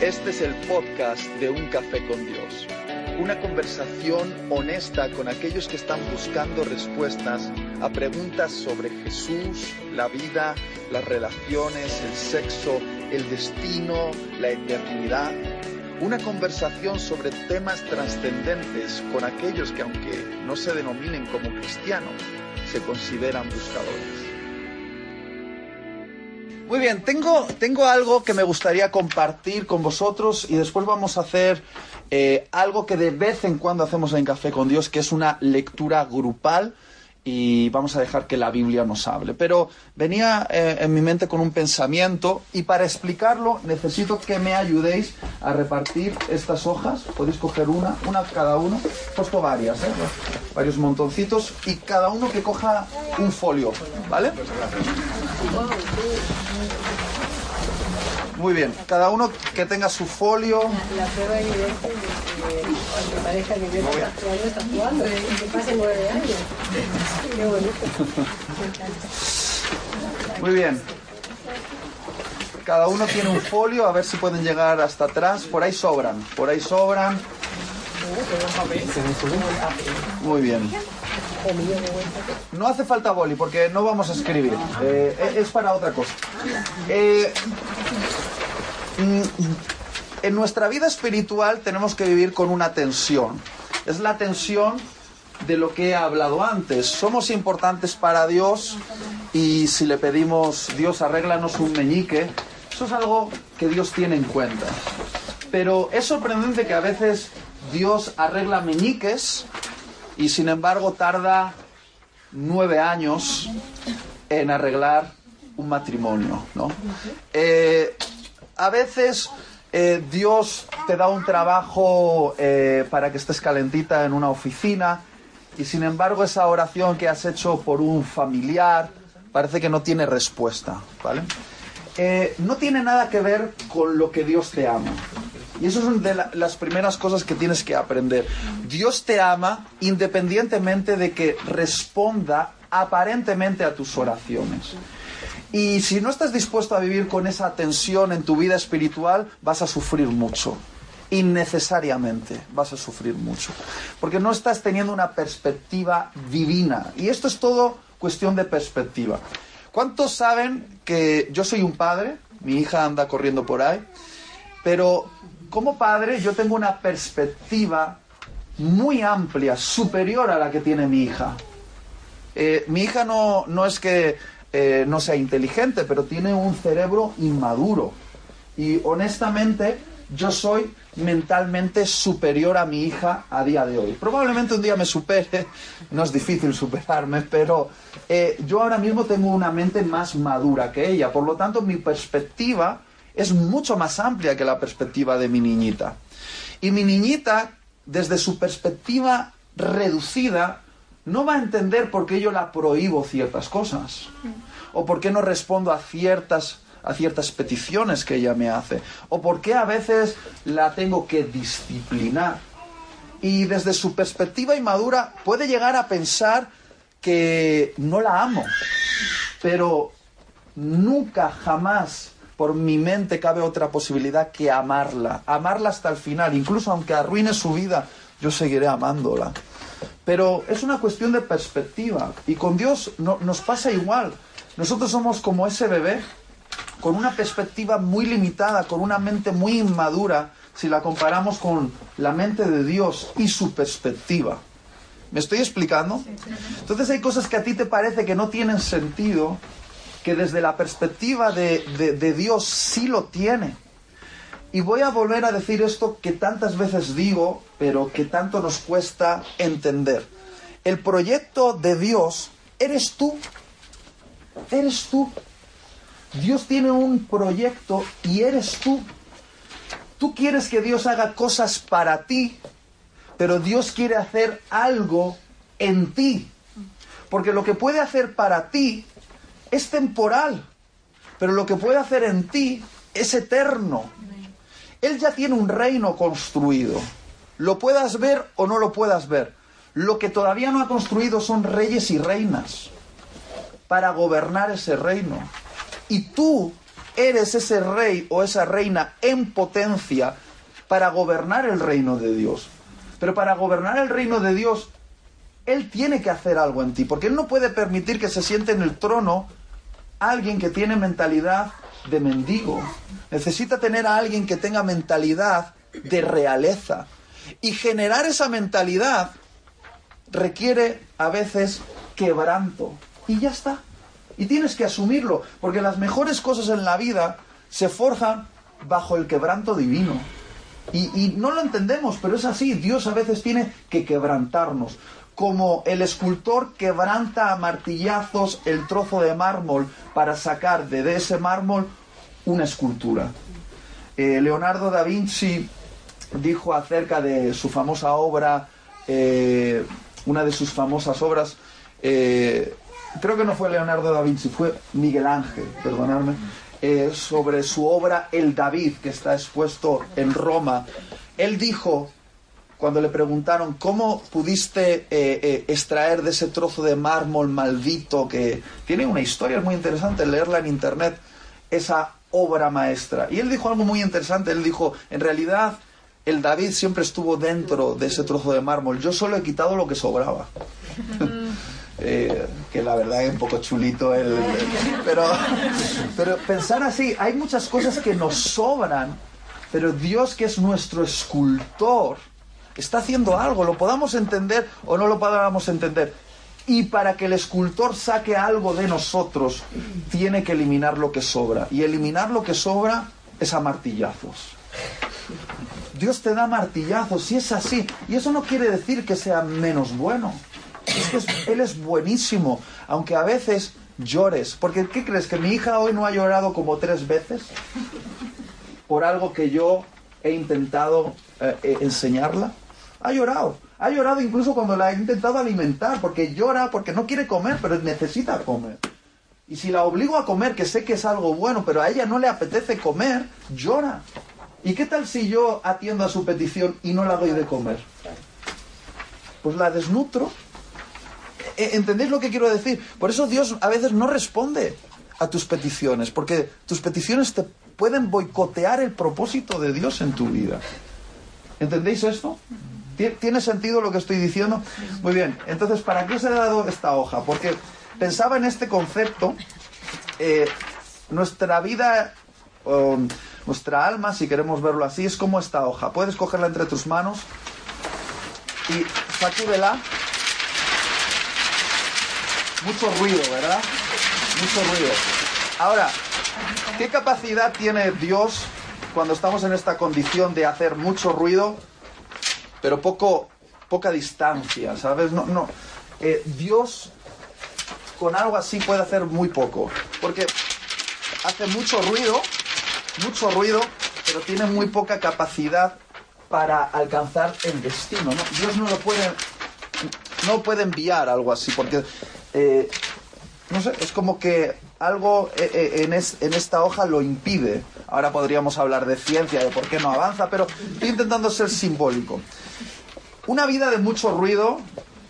Este es el podcast de Un Café con Dios. Una conversación honesta con aquellos que están buscando respuestas a preguntas sobre Jesús, la vida, las relaciones, el sexo, el destino, la eternidad. Una conversación sobre temas trascendentes con aquellos que aunque no se denominen como cristianos, se consideran buscadores. Muy bien, tengo, tengo algo que me gustaría compartir con vosotros y después vamos a hacer eh, algo que de vez en cuando hacemos en Café con Dios, que es una lectura grupal y vamos a dejar que la Biblia nos hable. Pero venía eh, en mi mente con un pensamiento y para explicarlo necesito que me ayudéis a repartir estas hojas. Podéis coger una, una cada uno. He puesto varias, ¿eh? varios montoncitos y cada uno que coja un folio, ¿vale? Muy bien, cada uno que tenga su folio. La prueba evidente de que aunque parezca que yo está actuando, está actuando, y que pase nueve años. Qué bonito. Me encanta. Muy bien. Cada uno tiene un folio, a ver si pueden llegar hasta atrás. Por ahí sobran, por ahí sobran. Muy bien. No hace falta boli porque no vamos a escribir. Eh, es para otra cosa. Eh, mm, en nuestra vida espiritual tenemos que vivir con una tensión. Es la tensión de lo que he hablado antes. Somos importantes para Dios y si le pedimos, Dios, arréglanos un meñique, eso es algo que Dios tiene en cuenta. Pero es sorprendente que a veces Dios arregla meñiques y sin embargo tarda nueve años en arreglar un matrimonio, ¿no? Eh, a veces eh, Dios te da un trabajo eh, para que estés calentita en una oficina y sin embargo esa oración que has hecho por un familiar parece que no tiene respuesta, ¿vale? No tiene nada que ver con lo que Dios te ama. Y eso es de la- las primeras cosas que tienes que aprender. Dios te ama independientemente de que responda aparentemente a tus oraciones. Y si no estás dispuesto a vivir con esa tensión en tu vida espiritual, vas a sufrir mucho. Innecesariamente vas a sufrir mucho. Porque no estás teniendo una perspectiva divina. Y esto es todo cuestión de perspectiva. ¿Cuántos saben que yo soy un padre? Mi hija anda corriendo por ahí. Pero como padre yo tengo una perspectiva muy amplia, superior a la que tiene mi hija. Eh, mi hija no, no es que eh, no sea inteligente, pero tiene un cerebro inmaduro. Y honestamente, yo soy mentalmente superior a mi hija a día de hoy. Probablemente un día me supere, no es difícil superarme, pero eh, yo ahora mismo tengo una mente más madura que ella. Por lo tanto, mi perspectiva es mucho más amplia que la perspectiva de mi niñita. Y mi niñita, desde su perspectiva reducida, no va a entender por qué yo la prohíbo ciertas cosas. O por qué no respondo a ciertas, a ciertas peticiones que ella me hace. O por qué a veces la tengo que disciplinar. Y desde su perspectiva inmadura puede llegar a pensar que no la amo. Pero nunca, jamás por mi mente cabe otra posibilidad que amarla. Amarla hasta el final. Incluso aunque arruine su vida, yo seguiré amándola. Pero es una cuestión de perspectiva. Y con Dios no- nos pasa igual. Nosotros somos como ese bebé, con una perspectiva muy limitada, con una mente muy inmadura, si la comparamos con la mente de Dios y su perspectiva. ¿Me estoy explicando? Entonces hay cosas que a ti te parece que no tienen sentido, que desde la perspectiva de, de- Dios sí lo tiene. Y voy a volver a decir esto que tantas veces digo, pero que tanto nos cuesta entender. El proyecto de Dios eres tú. Eres tú. Dios tiene un proyecto y eres tú. Tú quieres que Dios haga cosas para ti, pero Dios quiere hacer algo en ti. Porque lo que puede hacer para ti es temporal, pero lo que puede hacer en ti es eterno. Él ya tiene un reino construido. Lo puedas ver o no lo puedas ver. Lo que todavía no ha construido son reyes y reinas para gobernar ese reino. Y tú eres ese rey o esa reina en potencia para gobernar el reino de Dios. Pero para gobernar el reino de Dios, Él tiene que hacer algo en ti, porque Él no puede permitir que se siente en el trono alguien que tiene mentalidad de mendigo. Necesita tener a alguien que tenga mentalidad de realeza. Y generar esa mentalidad requiere a veces quebranto. Y ya está. Y tienes que asumirlo, porque las mejores cosas en la vida se forjan bajo el quebranto divino. Y, no lo entendemos, pero es así. Dios a veces tiene que quebrantarnos. Como el escultor quebranta a martillazos el trozo de mármol para sacar de ese mármol una escultura. Eh, Leonardo da Vinci dijo acerca de su famosa obra, eh, una de sus famosas obras, eh, creo que no fue Leonardo da Vinci, fue Miguel Ángel, perdonadme, sobre su obra El David, que está expuesto en Roma. Él dijo, cuando le preguntaron, ¿cómo pudiste extraer de ese trozo de mármol maldito que tiene una historia muy interesante, leerla en internet, esa obra maestra? Y él dijo algo muy interesante, él dijo, en realidad el David siempre estuvo dentro de ese trozo de mármol. Yo solo he quitado lo que sobraba. Eh, que la verdad es un poco chulito el, pero pensar así, hay muchas cosas que nos sobran, pero Dios que es nuestro escultor está haciendo algo, lo podamos entender o no lo podamos entender. Y para que el escultor saque algo de nosotros, tiene que eliminar lo que sobra. Y eliminar lo que sobra es a martillazos. Dios te da martillazos, si es así. Y eso no quiere decir que sea menos bueno. Es que Él es buenísimo, aunque a veces llores. Porque, ¿qué crees? ¿Que mi hija hoy no ha llorado como tres veces? Por algo que yo he intentado eh, eh, enseñarla. Ha llorado. Ha llorado incluso cuando la he intentado alimentar, porque llora, porque no quiere comer, pero necesita comer. Y si la obligo a comer, que sé que es algo bueno, pero a ella no le apetece comer, llora. ¿Y qué tal si yo atiendo a su petición y no la doy de comer? Pues la desnutro. E, ¿Entendéis lo que quiero decir? Por eso Dios a veces no responde a tus peticiones, porque tus peticiones te pueden boicotear el propósito de Dios en tu vida. ¿Entendéis esto? ¿Tiene sentido lo que estoy diciendo? Muy bien, entonces, ¿para qué os he dado esta hoja? Porque pensaba en este concepto, eh, nuestra vida... Nuestra alma, si queremos verlo así, es como esta hoja. Puedes cogerla entre tus manos y sacúdela. Mucho ruido, ¿verdad? Mucho ruido. Ahora, ¿qué capacidad tiene Dios cuando estamos en esta condición de hacer mucho ruido, pero poco, poca distancia, ¿sabes? No, no. Eh, Dios con algo así puede hacer muy poco, porque hace mucho ruido, mucho ruido, pero tiene muy poca capacidad para alcanzar el destino. Dios no lo puede, no puede enviar algo así, porque eh, no sé, es como que algo eh, en, en, esta hoja lo impide. Ahora podríamos hablar de ciencia, de por qué no avanza, pero estoy intentando ser simbólico. Una vida de mucho ruido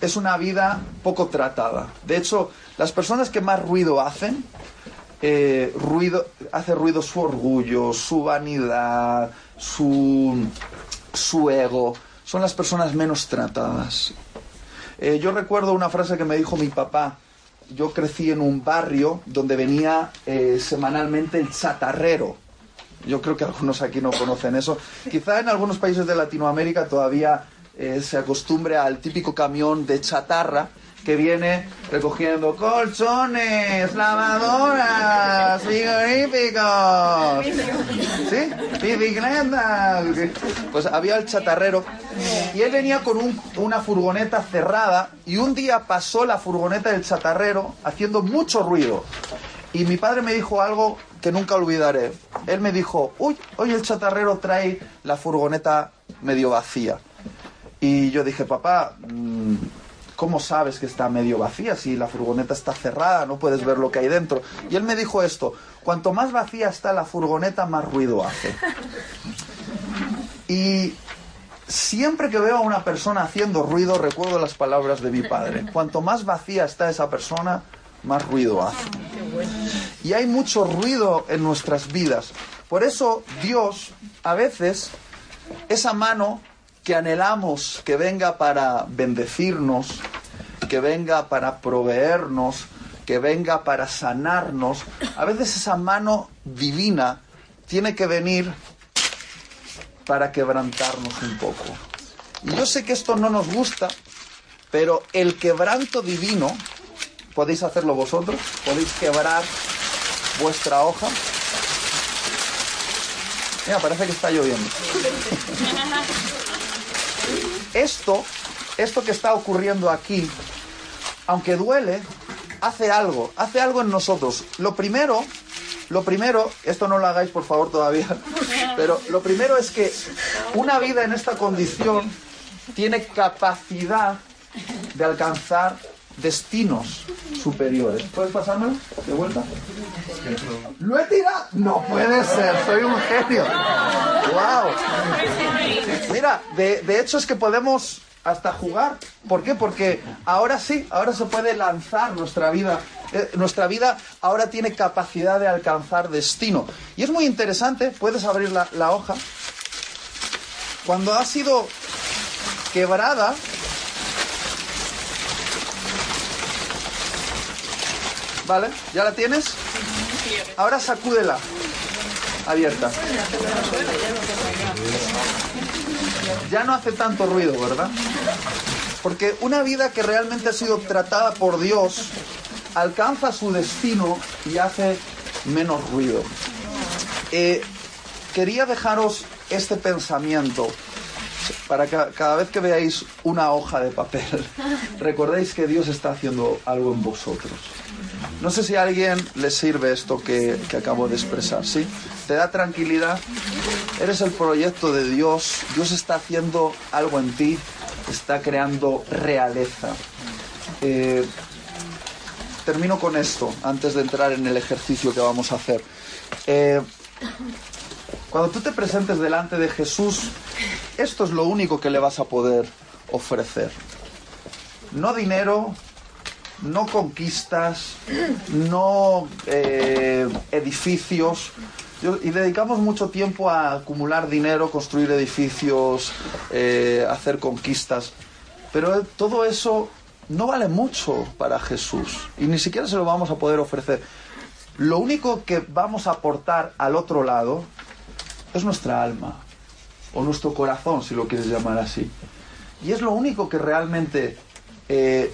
es una vida poco tratada. De hecho, las personas que más ruido hacen eh, ruido, hace ruido su orgullo, su vanidad, su, su ego. Son las personas menos tratadas. Eh, yo recuerdo una frase que me dijo mi papá. Yo crecí en un barrio donde venía eh, semanalmente el chatarrero. Yo creo que algunos aquí no conocen eso. Quizá en algunos países de Latinoamérica todavía se acostumbre al típico camión de chatarra que viene recogiendo colchones, lavadoras, frigoríficos, ¿sí? Bicicletas. Pues había el chatarrero y él venía con una furgoneta cerrada y un día pasó la furgoneta del chatarrero haciendo mucho ruido. Y mi padre me dijo algo que nunca olvidaré. Él me dijo, uy, hoy el chatarrero trae la furgoneta medio vacía. Y yo dije, papá, mm, ¿cómo sabes que está medio vacía? Si la furgoneta está cerrada, no puedes ver lo que hay dentro. Y él me dijo esto, cuanto más vacía está la furgoneta, más ruido hace. Y siempre que veo a una persona haciendo ruido, recuerdo las palabras de mi padre. Cuanto más vacía está esa persona, más ruido hace. Y hay mucho ruido en nuestras vidas. Por eso Dios a veces esa mano que anhelamos que venga para bendecirnos, que venga para proveernos, que venga para sanarnos, a veces esa mano divina tiene que venir para quebrantarnos un poco. Y yo sé que esto no nos gusta, pero el quebranto divino, podéis hacerlo vosotros, podéis quebrar vuestra hoja. Mira, parece que está lloviendo. Esto, esto que está ocurriendo aquí, aunque duele, hace algo, hace algo en nosotros. Lo primero, lo primero, esto no lo hagáis por favor todavía, pero lo primero es que una vida en esta condición tiene capacidad de alcanzar destinos superiores. ¿Puedes pasármelo de vuelta? ¿Lo he tirado? No puede ser, soy un genio. ¡Wow! Mira, de, de hecho es que podemos hasta jugar. ¿Por qué? Porque ahora sí, ahora se puede lanzar nuestra vida. Eh, nuestra vida ahora tiene capacidad de alcanzar destino. Y es muy interesante, puedes abrir la, la hoja. Cuando ha sido quebrada, ¿Vale? ¿Ya la tienes? Ahora sacúdela. Abierta. Ya no hace tanto ruido, ¿verdad? Porque una vida que realmente ha sido tratada por Dios alcanza su destino y hace menos ruido. Eh, quería dejaros este pensamiento para que cada vez que veáis una hoja de papel, recordéis que Dios está haciendo algo en vosotros. No sé si a alguien le sirve esto que, que, acabo de expresar, ¿sí? ¿Te da tranquilidad? Eres el proyecto de Dios, Dios está haciendo algo en ti, está creando realeza. Eh, termino con esto, antes de entrar en el ejercicio que vamos a hacer. Eh, cuando tú te presentes delante de Jesús, esto es lo único que le vas a poder ofrecer. No dinero, no conquistas, no eh, edificios. Y dedicamos mucho tiempo a acumular dinero, construir edificios, eh, hacer conquistas. Pero todo eso no vale mucho para Jesús y ni siquiera se lo vamos a poder ofrecer. Lo único que vamos a aportar al otro lado es nuestra alma o nuestro corazón, si lo quieres llamar así. Y es lo único que realmente eh,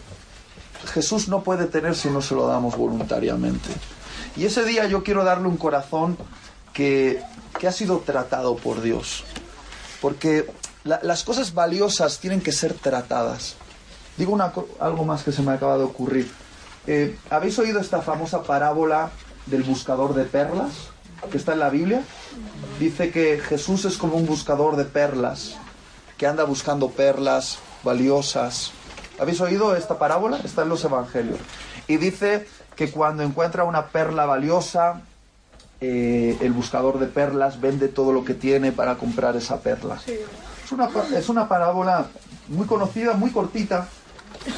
Jesús no puede tener si no se lo damos voluntariamente. Y ese día yo quiero darle un corazón que, que ha sido tratado por Dios. Porque la, las cosas valiosas tienen que ser tratadas. Digo una, algo más que se me acaba de ocurrir. Eh, ¿Habéis oído esta famosa parábola del buscador de perlas que está en la Biblia? Dice que Jesús es como un buscador de perlas, que anda buscando perlas valiosas. ¿Habéis oído esta parábola? Está en los Evangelios. Y dice que cuando encuentra una perla valiosa, eh, el buscador de perlas vende todo lo que tiene para comprar esa perla. Sí. Es, una, es una parábola muy conocida, muy cortita.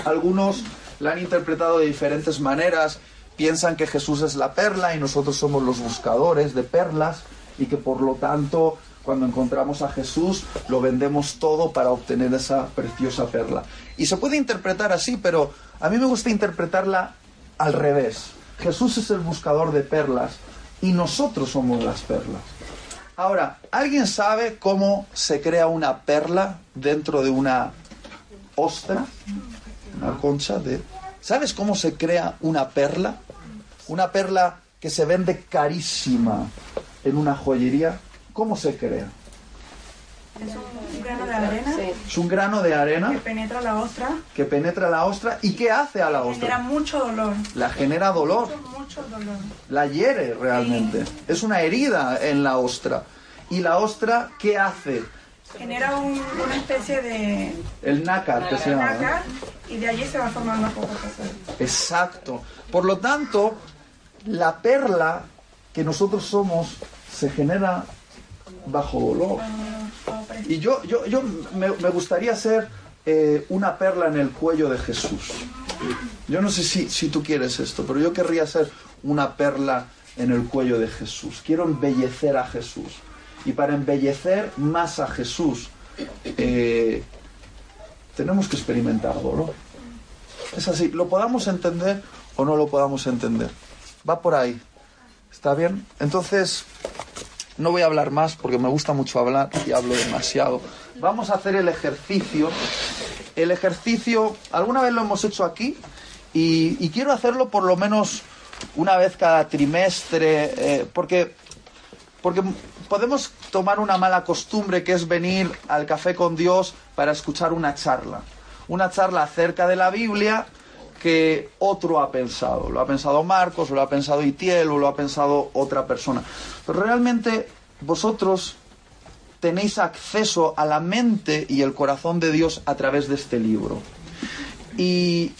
Algunos la han interpretado de diferentes maneras. Piensan que Jesús es la perla y nosotros somos los buscadores de perlas y que por lo tanto cuando encontramos a Jesús lo vendemos todo para obtener esa preciosa perla. Y se puede interpretar así, pero a mí me gusta interpretarla al revés. Jesús es el buscador de perlas y nosotros somos las perlas. Ahora, ¿alguien sabe cómo se crea una perla dentro de una ostra? Una concha de... ¿Sabes cómo se crea una perla? Una perla que se vende carísima en una joyería. ¿Cómo se crea? Es un grano de arena. Sí. Es un grano de arena. Que penetra la ostra. Que penetra la ostra. ¿Y qué hace a la ostra? Genera mucho dolor. La genera dolor. Mucho, mucho dolor. La hiere realmente. Sí. Es una herida en la ostra. ¿Y la ostra qué hace? Genera un, una especie de... El nácar, que se llama. Nácar, y de allí se va formando poco. Exacto. Por lo tanto, la perla que nosotros somos se genera bajo dolor. Y yo, yo, yo me, me gustaría ser eh, una perla en el cuello de Jesús. Yo no sé si, si tú quieres esto, pero yo querría ser una perla en el cuello de Jesús. Quiero embellecer a Jesús. Y para embellecer más a Jesús, eh, tenemos que experimentar dolor. Es así, lo podamos entender o no lo podamos entender. Va por ahí. ¿Está bien? Entonces, no voy a hablar más porque me gusta mucho hablar y hablo demasiado. Vamos a hacer el ejercicio. El ejercicio, alguna vez lo hemos hecho aquí y, quiero hacerlo por lo menos una vez cada trimestre, eh, porque, porque podemos tomar una mala costumbre que es venir al café con Dios para escuchar una charla. Una charla acerca de la Biblia que otro ha pensado. Lo ha pensado Marcos, o lo ha pensado Itiel, o lo ha pensado otra persona. Pero realmente vosotros tenéis acceso a la mente y el corazón de Dios a través de este libro. Y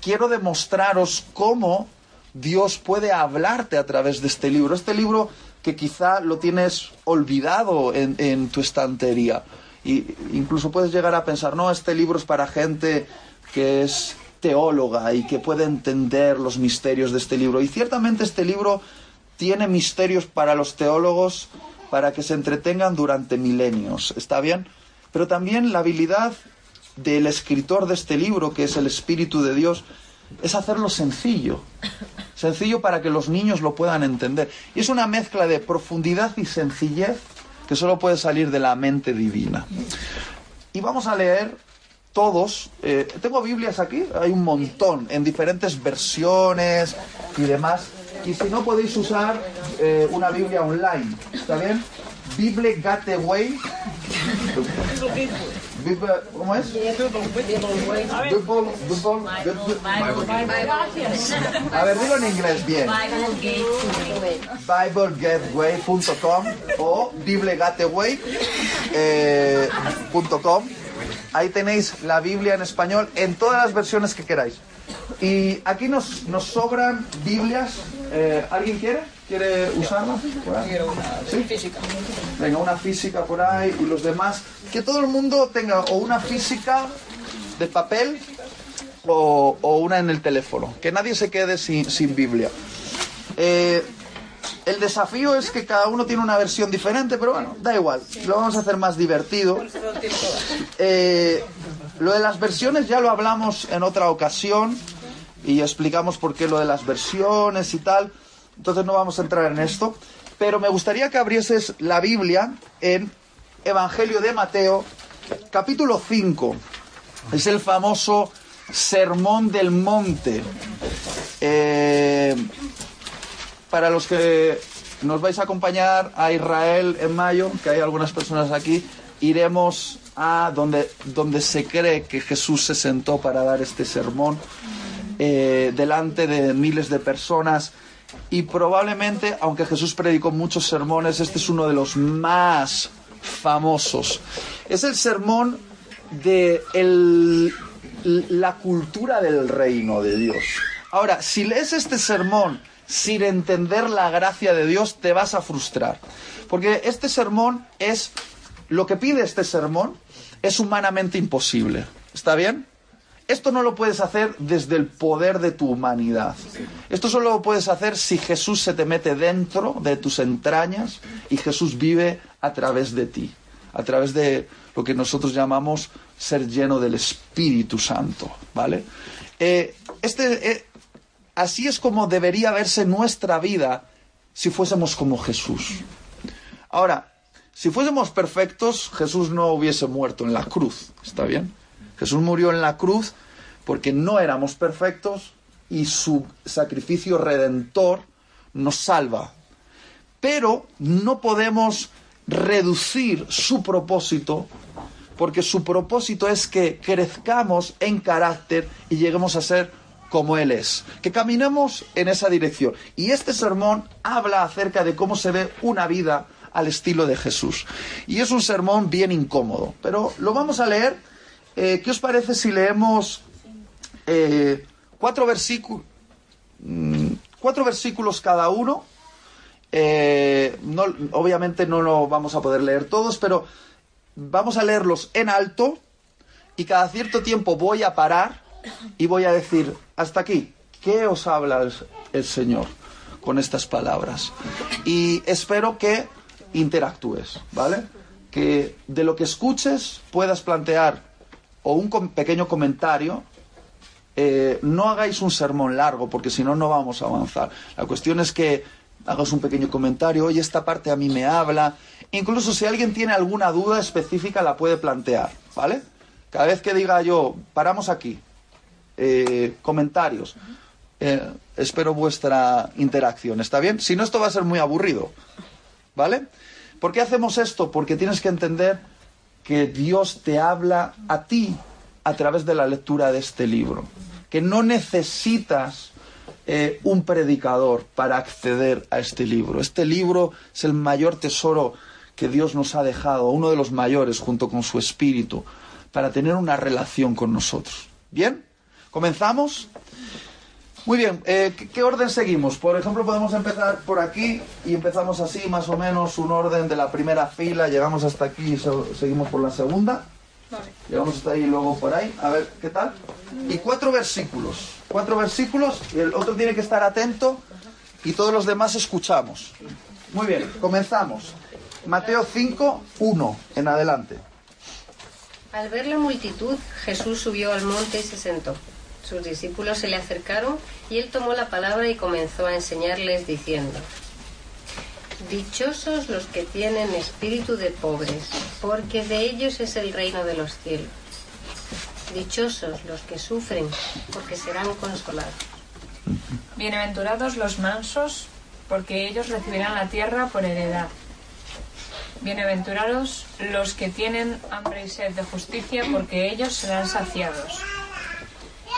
quiero demostraros cómo Dios puede hablarte a través de este libro. Este libro que quizá lo tienes olvidado en, en tu estantería. Y incluso puedes llegar a pensar, no, este libro es para gente que es teóloga y que puede entender los misterios de este libro. Y ciertamente este libro tiene misterios para los teólogos para que se entretengan durante milenios. ¿Está bien? Pero también la habilidad del escritor de este libro, que es el Espíritu de Dios, es hacerlo sencillo. Sencillo para que los niños lo puedan entender. Y es una mezcla de profundidad y sencillez que solo puede salir de la mente divina. Y vamos a leer todos, eh, tengo Biblias aquí, hay un montón, en diferentes versiones y demás. Y si no podéis usar eh, una Biblia online, ¿está bien? Bible Gateway. ¿Cómo es? A ver, dilo en inglés bien. BibleGateway.com o BibleGateway.com. Ahí tenéis la Biblia en español en todas las versiones que queráis. Y aquí nos, nos sobran Biblias. Eh, ¿Alguien quiere? ¿Quiere usarla? Quiero una física. Venga, una física por ahí y los demás. Que todo el mundo tenga o una física de papel o, o una en el teléfono. Que nadie se quede sin, sin Biblia. Eh, el desafío es que cada uno tiene una versión diferente, pero bueno, da igual, lo vamos a hacer más divertido. Eh, lo de las versiones ya lo hablamos en otra ocasión y explicamos por qué lo de las versiones y tal, entonces no vamos a entrar en esto, pero me gustaría que abrieses la Biblia en Evangelio de Mateo, capítulo 5. Es el famoso Sermón del Monte. Eh, para los que nos vais a acompañar a Israel en mayo, que hay algunas personas aquí, iremos a donde, donde se cree que Jesús se sentó para dar este sermón, eh, delante de miles de personas. Y probablemente, aunque Jesús predicó muchos sermones, este es uno de los más famosos. Es el sermón de la cultura del reino de Dios. Ahora, si lees este sermón sin entender la gracia de Dios, te vas a frustrar. Porque este sermón es, lo que pide este sermón es humanamente imposible. ¿Está bien? Esto no lo puedes hacer desde el poder de tu humanidad. Esto solo lo puedes hacer si Jesús se te mete dentro de tus entrañas y Jesús vive a través de ti, a través de lo que nosotros llamamos ser lleno del Espíritu Santo, ¿vale? Eh, este, eh, así es como debería verse nuestra vida si fuésemos como Jesús. Ahora, si fuésemos perfectos, Jesús no hubiese muerto en la cruz, ¿está bien? Jesús murió en la cruz porque no éramos perfectos y su sacrificio redentor nos salva. Pero no podemos reducir su propósito porque su propósito es que crezcamos en carácter y lleguemos a ser como Él es, que caminemos en esa dirección. Y este sermón habla acerca de cómo se ve una vida al estilo de Jesús. Y es un sermón bien incómodo, pero lo vamos a leer. Eh, ¿Qué os parece si leemos eh, cuatro, versículos, mm, cuatro versículos cada uno? Eh, obviamente no lo vamos a poder leer todos, pero vamos a leerlos en alto y cada cierto tiempo voy a parar y voy a decir, hasta aquí, ¿qué os habla el, Señor? con estas palabras. Y espero que interactúes, ¿vale? Que de lo que escuches puedas plantear o un com- pequeño comentario. Eh, no hagáis un sermón largo, porque si no, no vamos a avanzar. La cuestión es que hagas un pequeño comentario, oye, esta parte a mí me habla. Incluso si alguien tiene alguna duda específica, la puede plantear, ¿vale? Cada vez que diga yo, paramos aquí, eh, comentarios. Eh, espero vuestra interacción, ¿está bien? Si no, esto va a ser muy aburrido, ¿vale? ¿Por qué hacemos esto? Porque tienes que entender que Dios te habla a ti a través de la lectura de este libro, que no necesitas eh, un predicador para acceder a este libro. Este libro es el mayor tesoro que Dios nos ha dejado, uno de los mayores junto con su espíritu, para tener una relación con nosotros. ¿Bien? ¿Comenzamos? Muy bien, eh, ¿qué, qué orden seguimos? Por ejemplo, podemos empezar por aquí y empezamos así, más o menos, un orden de la primera fila, llegamos hasta aquí y se- seguimos por la segunda. Llegamos hasta ahí y luego por ahí. A ver, ¿qué tal? Y cuatro versículos. Cuatro versículos y el otro tiene que estar atento y todos los demás escuchamos. Muy bien, comenzamos. Mateo 5, 1 en adelante. Al ver la multitud, Jesús subió al monte y se sentó. Sus discípulos se le acercaron y él tomó la palabra y comenzó a enseñarles diciendo, Dichosos los que tienen espíritu de pobres, porque de ellos es el reino de los cielos. Dichosos los que sufren, porque serán consolados. Bienaventurados los mansos, porque ellos recibirán la tierra por heredad. Bienaventurados los que tienen hambre y sed de justicia, porque ellos serán saciados.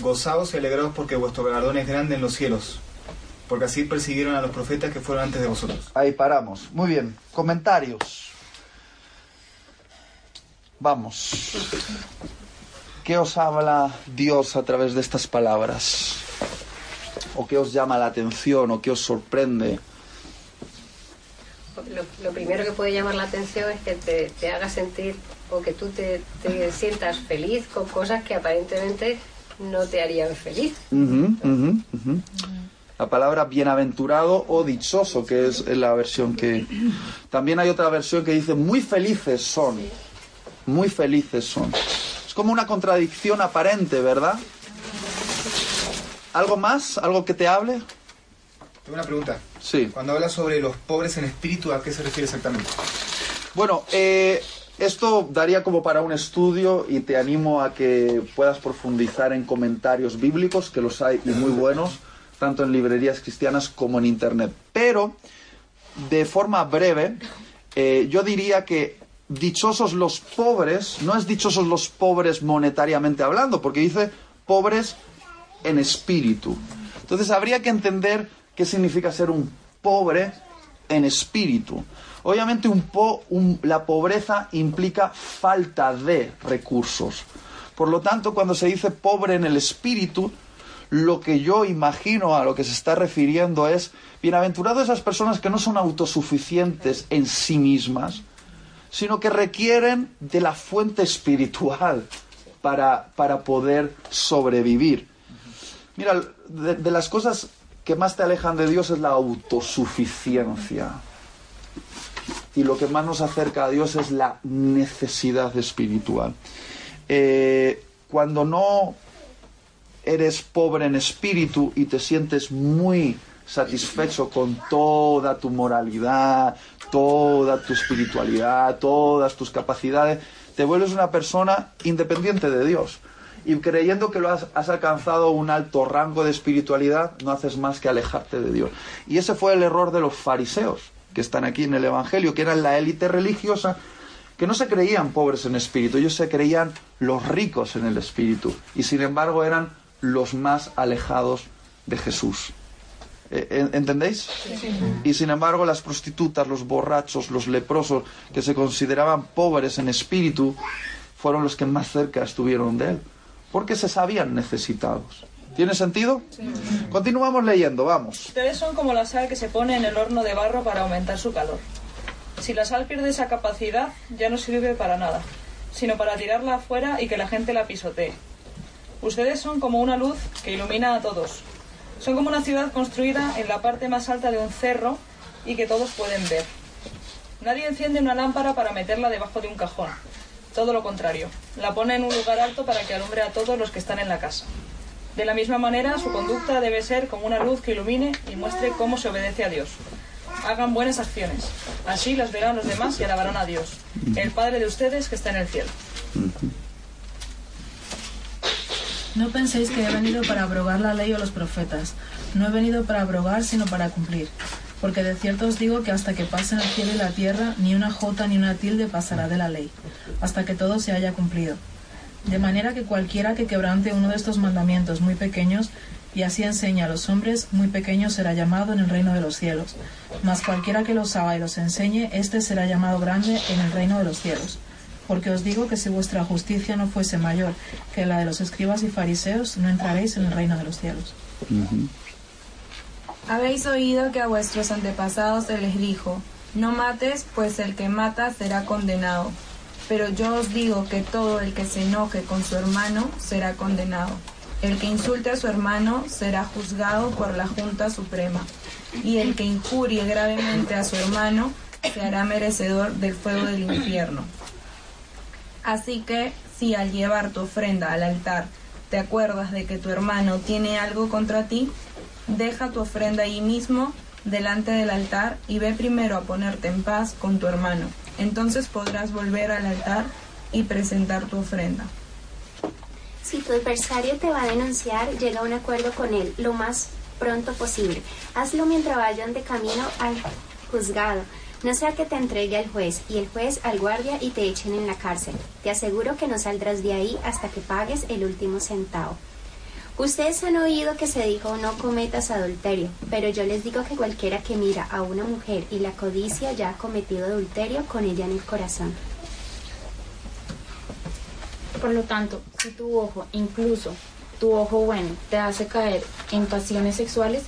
Gozaos y alegraos porque vuestro galardón es grande en los cielos, porque así persiguieron a los profetas que fueron antes de vosotros. Ahí paramos. Muy bien. Comentarios. Vamos. ¿Qué os habla Dios a través de estas palabras? ¿O qué os llama la atención? ¿O qué os sorprende? Lo, lo primero que puede llamar la atención es que te, te haga sentir o que tú te, te sientas feliz con cosas que aparentemente no te harían feliz. La palabra bienaventurado o dichoso, que es la versión que... También hay otra versión que dice muy felices son. Muy felices son. Es como una contradicción aparente, ¿verdad? ¿Algo más? ¿Algo que te hable? Tengo una pregunta. Sí. Cuando habla sobre los pobres en espíritu, ¿a qué se refiere exactamente? Bueno, eh, esto daría como para un estudio y te animo a que puedas profundizar en comentarios bíblicos, que los hay y muy buenos, tanto en librerías cristianas como en Internet. Pero, de forma breve, eh, yo diría que dichosos los pobres, no es dichosos los pobres monetariamente hablando, porque dice pobres en espíritu. Entonces habría que entender qué significa ser un pobre en espíritu. Obviamente la pobreza implica falta de recursos. Por lo tanto, cuando se dice pobre en el espíritu, lo que yo imagino a lo que se está refiriendo es, bienaventurados esas personas que no son autosuficientes en sí mismas, sino que requieren de la fuente espiritual para, para poder sobrevivir. Mira, de las cosas que más te alejan de Dios es la autosuficiencia. Y lo que más nos acerca a Dios es la necesidad espiritual. Eh, cuando no eres pobre en espíritu y te sientes muy satisfecho con toda tu moralidad, toda tu espiritualidad, todas tus capacidades, te vuelves una persona independiente de Dios. Y creyendo que lo has, has alcanzado un alto rango de espiritualidad, no haces más que alejarte de Dios. Y ese fue el error de los fariseos, que están aquí en el Evangelio, que eran la élite religiosa, que no se creían pobres en espíritu, ellos se creían los ricos en el espíritu. Y sin embargo eran los más alejados de Jesús. Eh, en- ¿Entendéis? Y sin embargo las prostitutas, los borrachos, los leprosos, que se consideraban pobres en espíritu, fueron los que más cerca estuvieron de él, porque se sabían necesitados. ¿Tiene sentido? Continuamos leyendo, vamos. Ustedes son como la sal que se pone en el horno de barro para aumentar su calor. Si la sal pierde esa capacidad, ya no sirve para nada, sino para tirarla afuera y que la gente la pisotee. Ustedes son como una luz que ilumina a todos. Son como una ciudad construida en la parte más alta de un cerro y que todos pueden ver. Nadie enciende una lámpara para meterla debajo de un cajón. Todo lo contrario, la pone en un lugar alto para que alumbre a todos los que están en la casa. De la misma manera, su conducta debe ser como una luz que ilumine y muestre cómo se obedece a Dios. Hagan buenas acciones. Así las verán los demás y alabarán a Dios, el Padre de ustedes que está en el cielo. No penséis que he venido para abrogar la ley o los profetas. No he venido para abrogar, sino para cumplir. Porque de cierto os digo que hasta que pasen el cielo y la tierra, ni una jota ni una tilde pasará de la ley, hasta que todo se haya cumplido. De manera que cualquiera que quebrante uno de estos mandamientos muy pequeños, y así enseña a los hombres, muy pequeño será llamado en el reino de los cielos. Mas cualquiera que los haga y los enseñe, éste será llamado grande en el reino de los cielos. Porque os digo que si vuestra justicia no fuese mayor que la de los escribas y fariseos, no entraréis en el reino de los cielos. Habéis oído que a vuestros antepasados se les dijo, no mates, pues el que mata será condenado. Pero yo os digo que todo el que se enoje con su hermano será condenado. El que insulte a su hermano será juzgado por la Junta Suprema. Y el que injurie gravemente a su hermano se hará merecedor del fuego del infierno. Así que, si al llevar tu ofrenda al altar te acuerdas de que tu hermano tiene algo contra ti, deja tu ofrenda allí mismo, delante del altar, y ve primero a ponerte en paz con tu hermano. Entonces podrás volver al altar y presentar tu ofrenda. Si tu adversario te va a denunciar, llega a un acuerdo con él lo más pronto posible. Hazlo mientras vayan de camino al juzgado. No sea que te entregue al juez y el juez al guardia y te echen en la cárcel. Te aseguro que no saldrás de ahí hasta que pagues el último centavo. Ustedes han oído que se dijo no cometas adulterio, pero yo les digo que cualquiera que mira a una mujer y la codicia ya ha cometido adulterio con ella en el corazón. Por lo tanto, si tu ojo, incluso tu ojo bueno, te hace caer en pasiones sexuales,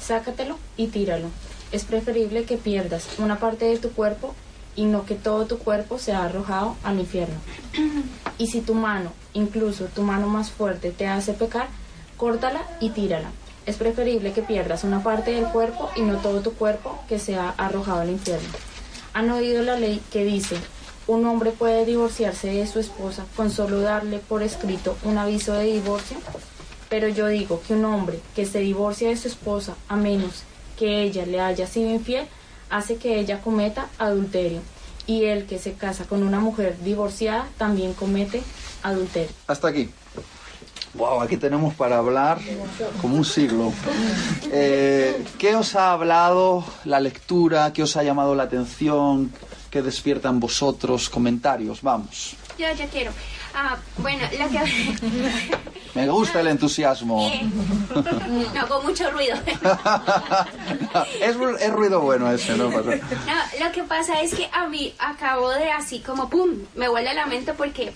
sácatelo y tíralo. Es preferible que pierdas una parte de tu cuerpo y no que todo tu cuerpo sea arrojado al infierno. Y si tu mano, incluso tu mano más fuerte, te hace pecar, córtala y tírala. Es preferible que pierdas una parte del cuerpo y no todo tu cuerpo que sea arrojado al infierno. Han oído la ley que dice, un hombre puede divorciarse de su esposa con solo darle por escrito un aviso de divorcio, pero yo digo que un hombre que se divorcia de su esposa a menos que ella le haya sido infiel, hace que ella cometa adulterio. Y el que se casa con una mujer divorciada también comete adulterio. Hasta aquí. Wow, aquí tenemos para hablar como un siglo. Eh, ¿Qué os ha hablado la lectura? ¿Qué os ha llamado la atención? ¿Qué despiertan vosotros? Comentarios, vamos. Yo, yo quiero. Ah, bueno, lo que... Me gusta el entusiasmo. Eh, no hago mucho ruido. es, es ruido bueno ese, ¿no? No, lo que pasa es que a mí acabo de así como pum, me huele la mente porque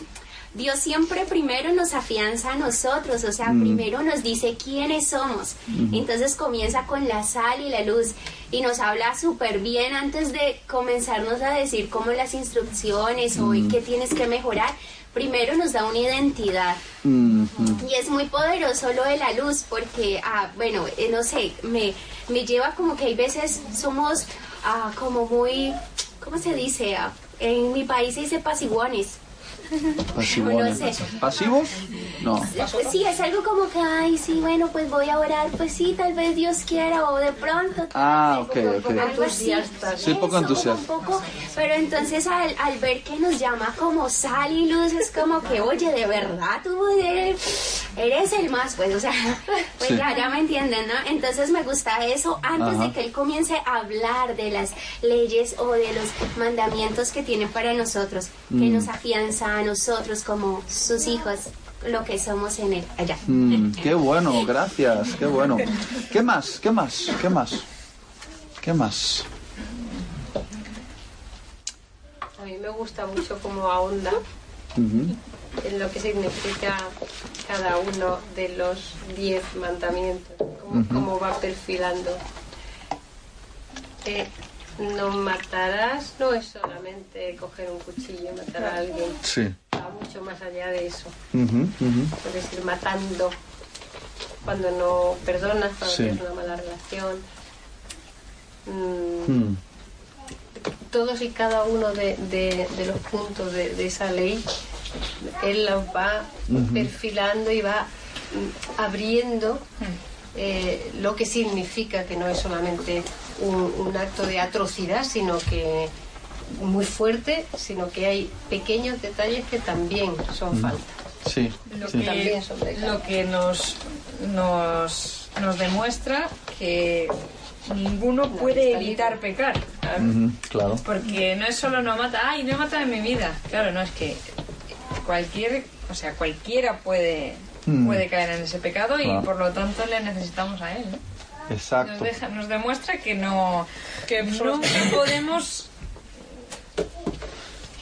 Dios siempre primero nos afianza a nosotros, o sea, Mm. primero nos dice quiénes somos. Entonces comienza con la sal y la luz y nos habla súper bien antes de comenzarnos a decir como las instrucciones o Mm. qué tienes que mejorar. Primero nos da una identidad. Y es muy poderoso lo de la luz porque, ah, bueno, eh, no sé, me, me lleva como que hay veces somos ah, como muy, ¿cómo se dice? Ah, en mi país se dice pasivones. No sé. ¿Pasivos? No. Sí, es algo como que, ay, sí, bueno, pues voy a orar, pues sí, tal vez Dios quiera, o de pronto. Ah, ok, ok. Así. Sí, poco entusiasta. un poco, pero entonces al, al ver que nos llama como sal y luz, es como que, oye, de verdad tú eres, eres el más, pues, o sea, pues Sí. ya, ya me entienden, ¿no? Entonces me gusta eso antes Ajá. de que él comience a hablar de las leyes o de los mandamientos que tiene para nosotros, que Mm. nos afianza a nosotros como sus hijos lo que somos en él allá. Mm, qué bueno, gracias, qué bueno. ¿Qué más? ¿Qué más? ¿Qué más? ¿Qué más? A mí me gusta mucho como ahonda en lo que significa cada uno de los diez mandamientos, cómo, cómo va perfilando. Eh, no matarás no es solamente coger un cuchillo y matar a alguien, Sí. va mucho más allá de eso. Puedes ir matando cuando no perdonas, cuando Sí. tienes una mala relación. Mm, Mm. todos y cada uno de, de- de los puntos de, de esa ley, él los va perfilando y va mm, abriendo eh, lo que significa que no es solamente un, un acto de atrocidad, sino que muy fuerte, sino que hay pequeños detalles que también son Mm. falta. Sí. Lo sí. que, También son pecados. lo que nos, nos, nos demuestra que ninguno puede evitar pecar. Claro. Porque no es solo no mata, ay, no he matado en mi vida. Claro, no es que cualquier, o sea, cualquiera puede, Mm. puede caer en ese pecado y Claro. por lo tanto le necesitamos a él. ¿no? Nos, Exacto. deja, nos demuestra que no, que nunca podemos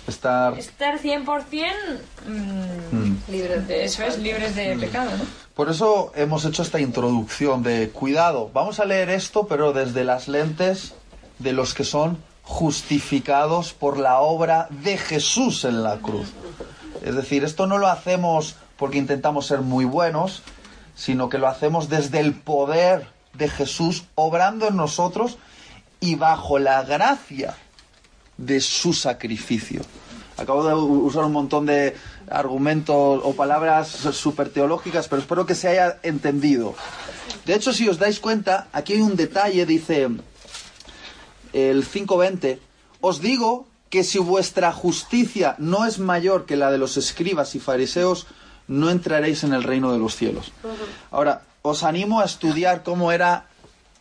Estar. estar 100% mm, Mm. Libres de eso es, libres de pecado, ¿no? Por eso hemos hecho esta introducción de cuidado. Vamos a leer esto, pero desde las lentes de los que son justificados por la obra de Jesús en la cruz. Es decir, esto no lo hacemos porque intentamos ser muy buenos, sino que lo hacemos desde el poder de Jesús obrando en nosotros y bajo la gracia de su sacrificio. Acabo de usar un montón de argumentos o palabras súper teológicas, pero espero que se haya entendido. De hecho, si os dais cuenta, aquí hay un detalle, dice el 5.20, os digo que si vuestra justicia no es mayor que la de los escribas y fariseos, no entraréis en el reino de los cielos. Ahora, os animo a estudiar cómo era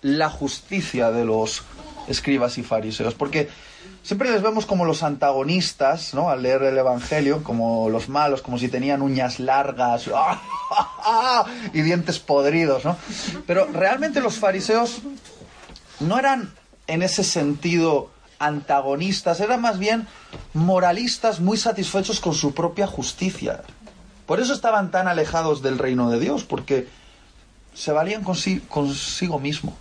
la justicia de los escribas y fariseos, porque siempre les vemos como los antagonistas, ¿no? Al leer el Evangelio, como los malos, como si tenían uñas largas y dientes podridos, ¿no? Pero realmente los fariseos no eran en ese sentido antagonistas, eran más bien moralistas muy satisfechos con su propia justicia. Por eso estaban tan alejados del reino de Dios, porque se valían consi- consigo mismo.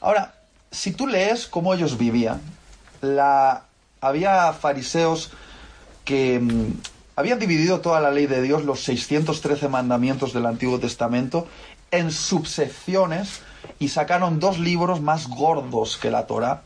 Ahora, si tú lees cómo ellos vivían, la... había fariseos que mm, habían dividido toda la ley de Dios, los 613 mandamientos del Antiguo Testamento, en subsecciones y sacaron dos libros más gordos que la Torah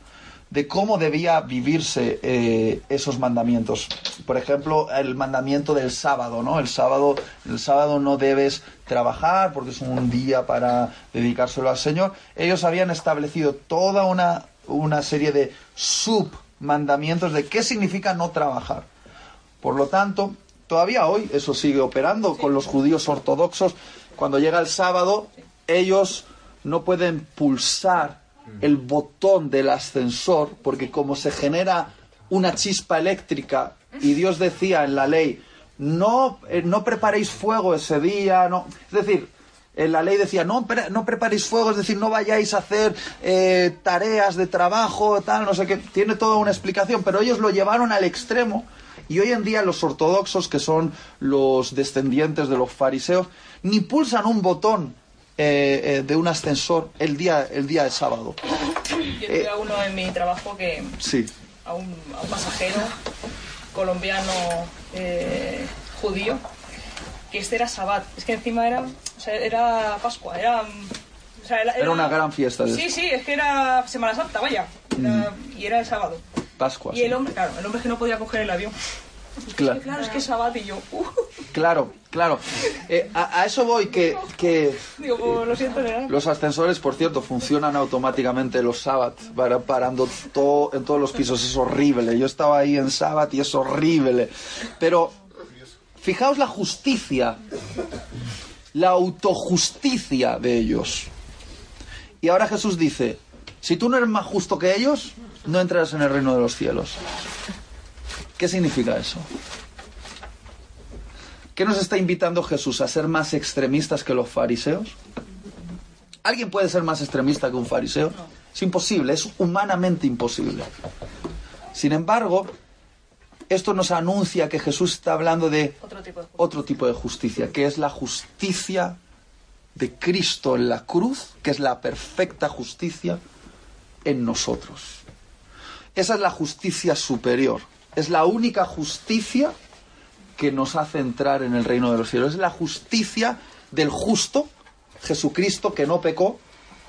de cómo debía vivirse eh, esos mandamientos. Por ejemplo, el mandamiento del sábado, ¿no? El sábado, el sábado no debes trabajar porque es un día para dedicárselo al Señor. Ellos habían establecido toda una, una serie de submandamientos de qué significa no trabajar. Por lo tanto, todavía hoy eso sigue operando con los judíos ortodoxos. Cuando llega el sábado, ellos no pueden pulsar el botón del ascensor porque como se genera una chispa eléctrica y Dios decía en la ley, no, eh, no preparéis fuego ese día, no. Es decir, en la ley decía, no, pre- no preparéis fuego, es decir, no vayáis a hacer eh, tareas de trabajo, tal, no sé qué. Tiene toda una explicación, pero ellos lo llevaron al extremo. Y hoy en día los ortodoxos, que son los descendientes de los fariseos, ni pulsan un botón eh, eh, de un ascensor el día, el día de sábado. Yo tuve a uno en mi trabajo que Sí. a un, a un pasajero colombiano eh, judío que este era Sabbat. Es que encima era, o sea, era Pascua, era, o sea, Era una gran fiesta de Sí, sí, es que era Semana Santa, vaya. Era- Y era el sábado. Pascua. Y el hombre, claro, el hombre que no podía coger el avión. Claro. Claro, es que es Sabbat y yo, uh, Claro, claro. Eh, a, a eso voy, que, que digo, lo siento, ¿verdad? los ascensores, por cierto, funcionan automáticamente los sábados, para- parando todo, en todos los pisos. Es horrible. Yo estaba ahí en sábado y es horrible. Pero fijaos la justicia, la autojusticia de ellos. Y ahora Jesús dice, si tú no eres más justo que ellos, no entrarás en el reino de los cielos. ¿Qué significa eso? ¿Qué nos está invitando Jesús? ¿A ser más extremistas que los fariseos? ¿Alguien puede ser más extremista que un fariseo? Es imposible, es humanamente imposible. Sin embargo, esto nos anuncia que Jesús está hablando de Otro tipo de otro tipo de justicia, que es la justicia de Cristo en la cruz, que es la perfecta justicia en nosotros. Esa es la justicia superior. Es la única justicia que nos hace entrar en el reino de los cielos. Es la justicia del justo, Jesucristo, que no pecó,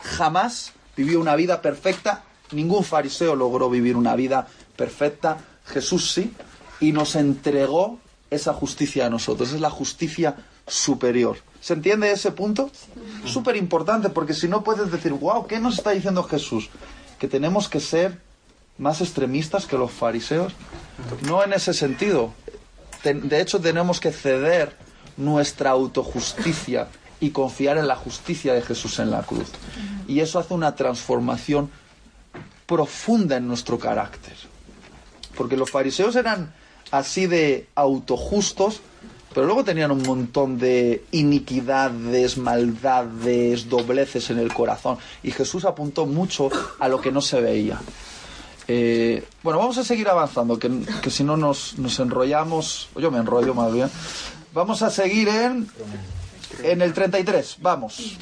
jamás vivió una vida perfecta. Ningún fariseo logró vivir una vida perfecta. Jesús sí. Y nos entregó esa justicia a nosotros. Es la justicia superior. ¿Se entiende ese punto? Súper importante, porque si no puedes decir, wow, ¿qué nos está diciendo Jesús? Que tenemos que ser más extremistas que los fariseos. No en ese sentido. De hecho, tenemos que ceder nuestra autojusticia y confiar en la justicia de Jesús en la cruz. Y eso hace una transformación profunda en nuestro carácter. Porque los fariseos eran así de autojustos, pero luego tenían un montón de iniquidades, maldades, dobleces en el corazón. Y Jesús apuntó mucho a lo que no se veía. Eh, bueno, vamos a seguir avanzando, que, si no nos, nos enrollamos, yo me enrollo más bien. Vamos a seguir en, en el 33, vamos.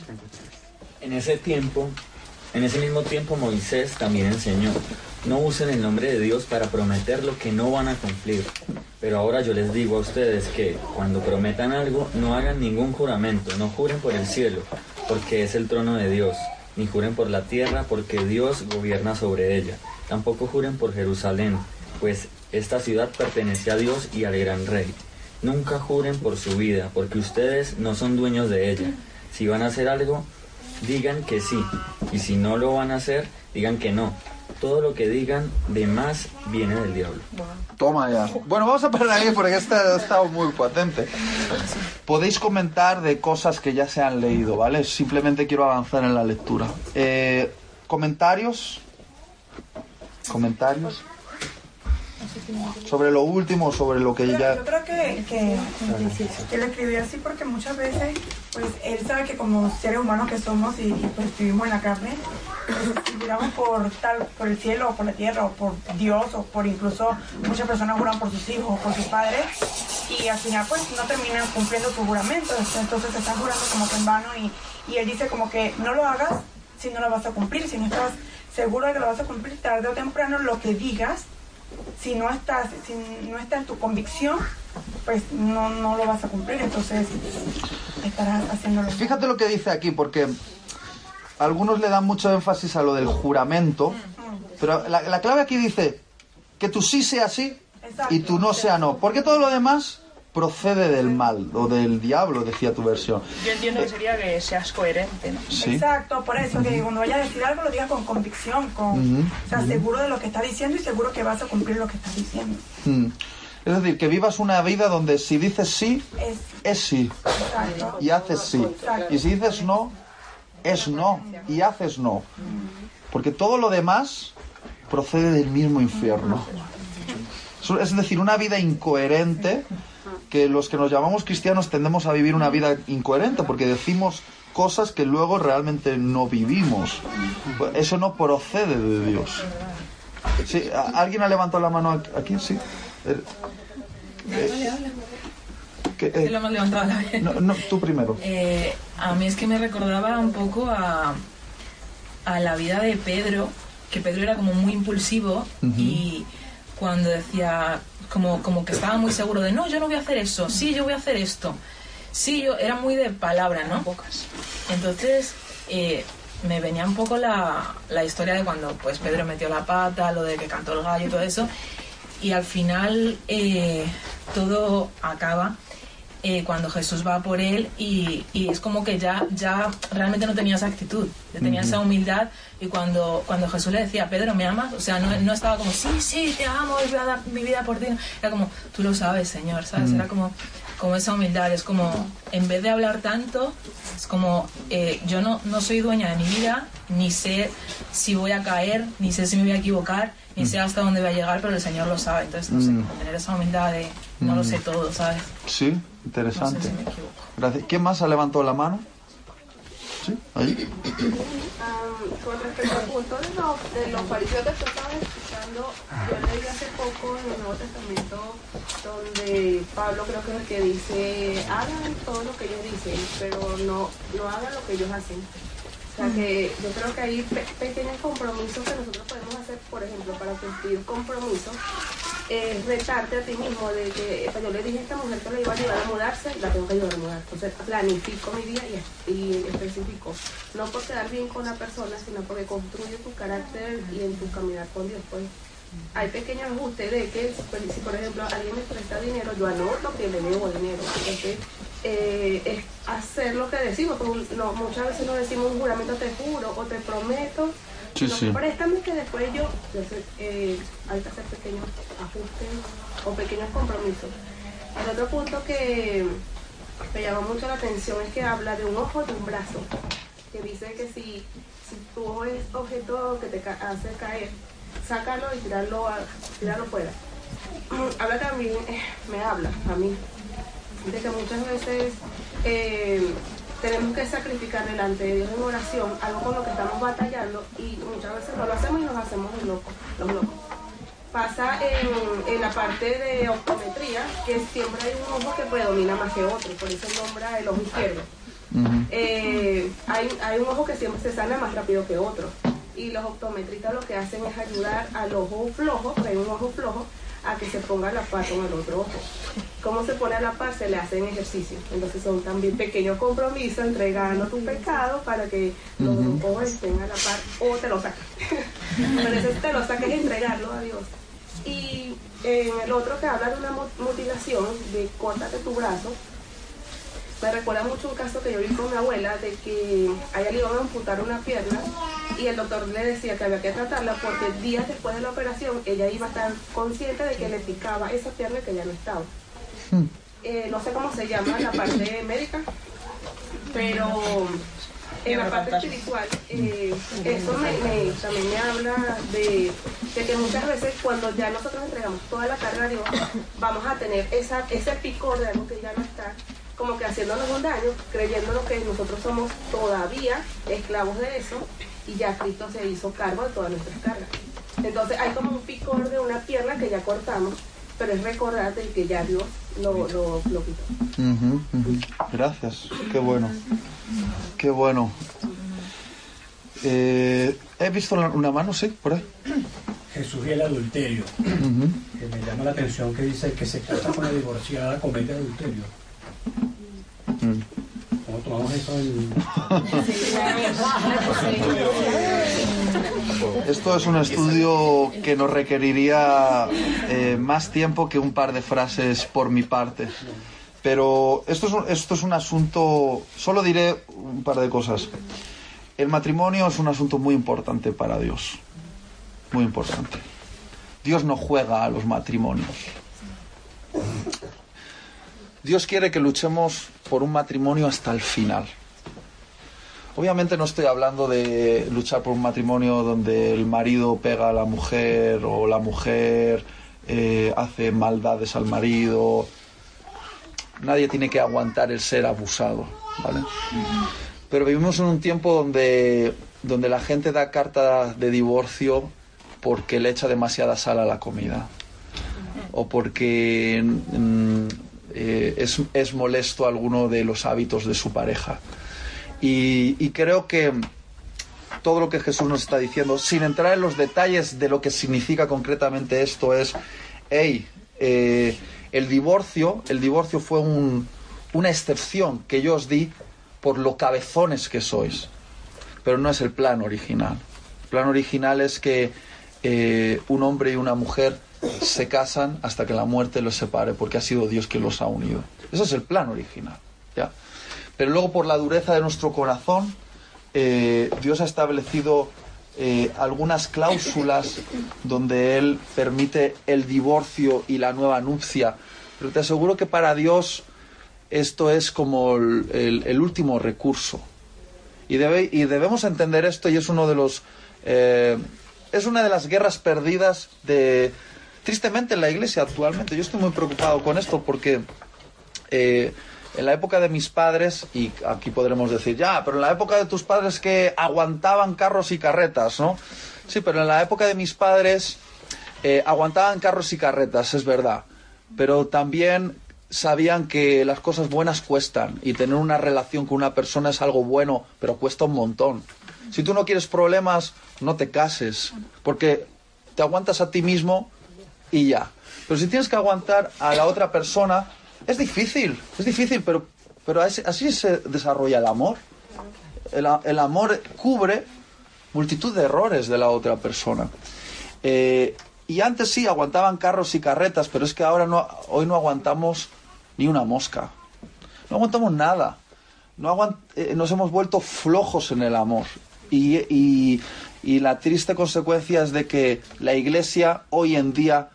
En ese tiempo, en ese mismo tiempo Moisés también enseñó, no usen el nombre de Dios para prometer lo que no van a cumplir. Pero ahora yo les digo a ustedes que cuando prometan algo, no hagan ningún juramento, no juren por el cielo, porque es el trono de Dios, ni juren por la tierra, porque Dios gobierna sobre ella. Tampoco juren por Jerusalén, pues esta ciudad pertenece a Dios y al gran rey. Nunca juren por su vida, porque ustedes no son dueños de ella. Si van a hacer algo, digan que sí, y si no lo van a hacer, digan que no. Todo lo que digan de más viene del diablo. Toma ya. Bueno, vamos a parar ahí porque este ha estado muy potente. Podéis comentar de cosas que ya se han leído, ¿vale? Simplemente quiero avanzar en la lectura. Eh, ¿Comentarios? ¿Comentarios? Sobre lo último, sobre lo que Pero ya... Yo creo que, que, que lo escribió así porque muchas veces, pues él sabe que como seres humanos que somos y, y, pues vivimos en la carne, pues, si juramos por tal, por el cielo o por la tierra o por Dios o por incluso muchas personas juran por sus hijos o por sus padres y al final pues no terminan cumpliendo su juramento, entonces se están jurando como que en vano y, y él dice como que no lo hagas si no lo vas a cumplir, si no estás seguro que lo vas a cumplir tarde o temprano lo que digas si no estás, si no está en tu convicción, pues no, no lo vas a cumplir, entonces estarás haciéndolo. Fíjate lo que dice aquí, porque algunos le dan mucho énfasis a lo del juramento, pero la, la clave aquí dice que tu sí sea sí y tu no sea no, porque todo lo demás procede del mal o del diablo, decía tu versión. Yo entiendo que sería que seas coherente, ¿no? Sí. Exacto, por eso que cuando vayas a decir algo lo digas con convicción, con, o sea, seguro de lo que estás diciendo y seguro que vas a cumplir lo que estás diciendo. Mm. Es decir, que vivas una vida donde si dices sí, Es es sí exacto. y haces sí. Y si dices no, es no y haces no. Porque todo lo demás procede del mismo infierno. Es decir, una vida incoherente que los que nos llamamos cristianos tendemos a vivir una vida incoherente porque decimos cosas que luego realmente no vivimos. Eso no procede de Dios. Sí, ¿a- ¿Alguien ha levantado la mano aquí? Sí. El- que, eh, Yo lo hemos levantado la vez. no, no, tú primero. Eh, a mí es que me recordaba un poco a, a la vida de Pedro, que Pedro era como muy impulsivo y cuando decía, como, como que estaba muy seguro de, no, yo no voy a hacer eso, sí, yo voy a hacer esto. Sí, yo era muy de palabra, ¿no? Entonces, eh, me venía un poco la, la historia de cuando pues Pedro metió la pata, lo de que cantó el gallo y todo eso. Y al final eh, todo acaba eh, cuando Jesús va por él y, y es como que ya, ya realmente no tenía esa actitud, ya tenía esa humildad y cuando, cuando Jesús le decía, Pedro, ¿me amas? O sea, no, no estaba como, sí, sí, te amo, voy a dar mi vida por ti. Era como, tú lo sabes, Señor, ¿sabes? Era como, como esa humildad, es como, en vez de hablar tanto, es como, eh, yo no, no soy dueña de mi vida, ni sé si voy a caer, ni sé si me voy a equivocar, ni sé hasta dónde va a llegar, pero el Señor lo sabe. Entonces, no sé, Mm. tener esa humildad de no lo Mm. sé todo, ¿sabes? Sí, interesante. No sé si me equivoco. Gracias. ¿Quién más ha levantado la mano? Con respecto al punto de los, de que tú escuchando, yo leí hace poco en el Nuevo Testamento donde Pablo creo que es el que dice, hagan todo lo que ellos dicen, pero no, no hagan lo que ellos hacen. O sea que yo creo que hay pe- pequeños compromisos que nosotros podemos hacer, por ejemplo, para cumplir compromisos, es retarte a ti mismo de que pues, yo le dije a esta mujer que le iba a ayudar a mudarse, la tengo que ayudar a mudar. Entonces planifico mi día y, y especifico. No por quedar bien con la persona, sino porque construye tu carácter y en tu caminar con Dios. Pues hay pequeños ajustes de que pues, si por ejemplo alguien me presta dinero, yo anoto que le debo dinero. Entonces, eh, es hacer lo que decimos. no, muchas veces no decimos un juramento te juro o te prometo. Sí, sí. Que después yo, eh, hay que hacer pequeños ajustes o pequeños compromisos. El otro punto que me llamó mucho la atención es que habla de un ojo de un brazo, que dice que si, si tu ojo es objeto que te ca- hace caer, sácalo y tirarlo, a, tirarlo fuera. habla también, eh, me habla a mí, de que muchas veces eh, tenemos que sacrificar delante de Dios en oración algo con lo que estamos batallando y muchas veces no lo hacemos y nos hacemos los locos. Los locos. Pasa en, en la parte de optometría que siempre hay un ojo que predomina más que otro, por eso nombra el ojo izquierdo. Eh, hay, hay un ojo que siempre se sana más rápido que otro. Y los optometristas lo que hacen es ayudar al ojo flojo, porque hay un ojo flojo, a que se ponga la par con el otro ojo. ¿Cómo se pone a la par? Se le hacen ejercicios. Entonces son también pequeños compromisos entregando tu pecado para que los dos ojos estén a la par o te lo sacas. Pero eso te lo sacas es entregarlo a Dios. Y en el otro que habla de una mu- mutilación, de córtate tu brazo, me recuerda mucho un caso que yo vi con mi abuela de que a ella le iban a amputar una pierna y el doctor le decía que había que tratarla porque días después de la operación ella iba a estar consciente de que le picaba esa pierna que ya no estaba. Eh, no sé cómo se llama la parte médica, pero en la parte espiritual, eh, eso me, me- también me habla de, de que muchas veces cuando ya nosotros entregamos toda la carga a Dios, vamos a tener esa, ese picor de algo que ya no está, como que haciéndonos un daño, creyéndonos que nosotros somos todavía esclavos de eso y ya Cristo se hizo cargo de todas nuestras cargas. Entonces hay como un picor de una pierna que ya cortamos, pero es recordarte que ya Dios lo, lo, lo quitó. Ujú. Gracias, qué bueno. Qué bueno. Eh, he visto una mano, sí, por ahí. Jesús y el adulterio. Que me llama la atención que dice que se casa con la divorciada comete adulterio. Mm. Esto es un estudio que nos requeriría eh, más tiempo que un par de frases por mi parte. Pero esto es, un, esto es un asunto, solo diré un par de cosas. El matrimonio es un asunto muy importante para Dios. Muy importante. Dios no juega a los matrimonios. Dios quiere que luchemos por un matrimonio hasta el final. Obviamente no estoy hablando de luchar por un matrimonio donde el marido pega a la mujer o la mujer eh, hace maldades al marido. Nadie tiene que aguantar el ser abusado, ¿vale? Pero vivimos en un tiempo donde, donde la gente da carta de divorcio porque le echa demasiada sal a la comida o porque mm, eh, es, es molesto alguno de los hábitos de su pareja. Y, creo que todo lo que Jesús nos está diciendo, sin entrar en los detalles de lo que significa concretamente esto, es, hey, eh, el divorcio, el divorcio fue un- una excepción que yo os di por lo cabezones que sois, pero no es el plan original. El plan original es que eh, un hombre y una mujer se casan hasta que la muerte los separe, porque ha sido Dios quien los ha unido. Ese es el plan original. ¿ya? Pero luego por la dureza de nuestro corazón, eh, Dios ha establecido eh, algunas cláusulas donde Él permite el divorcio y la nueva nupcia. Pero te aseguro que para Dios esto es como el, último recurso. Y, debe- y debemos entender esto y es uno de los... eh, es una de las guerras perdidas de, tristemente, en la iglesia actualmente. Yo estoy muy preocupado con esto porque eh, en la época de mis padres, y aquí podremos decir, ya, pero en la época de tus padres que aguantaban carros y carretas, ¿no? Sí, pero en la época de mis padres eh, aguantaban carros y carretas, es verdad. Pero también sabían que las cosas buenas cuestan y tener una relación con una persona es algo bueno, pero cuesta un montón. Si tú no quieres problemas, no te cases, porque te aguantas a ti mismo y ya. Pero si tienes que aguantar a la otra persona, es difícil, es difícil, pero, pero así, se desarrolla el amor. El, el, amor cubre multitud de errores de la otra persona. Eh, y antes sí aguantaban carros y carretas, pero es que ahora no, hoy no aguantamos ni una mosca. No aguantamos nada. No eh, nos hemos vuelto flojos en el amor. Y, y, la triste consecuencia es de que la Iglesia hoy en día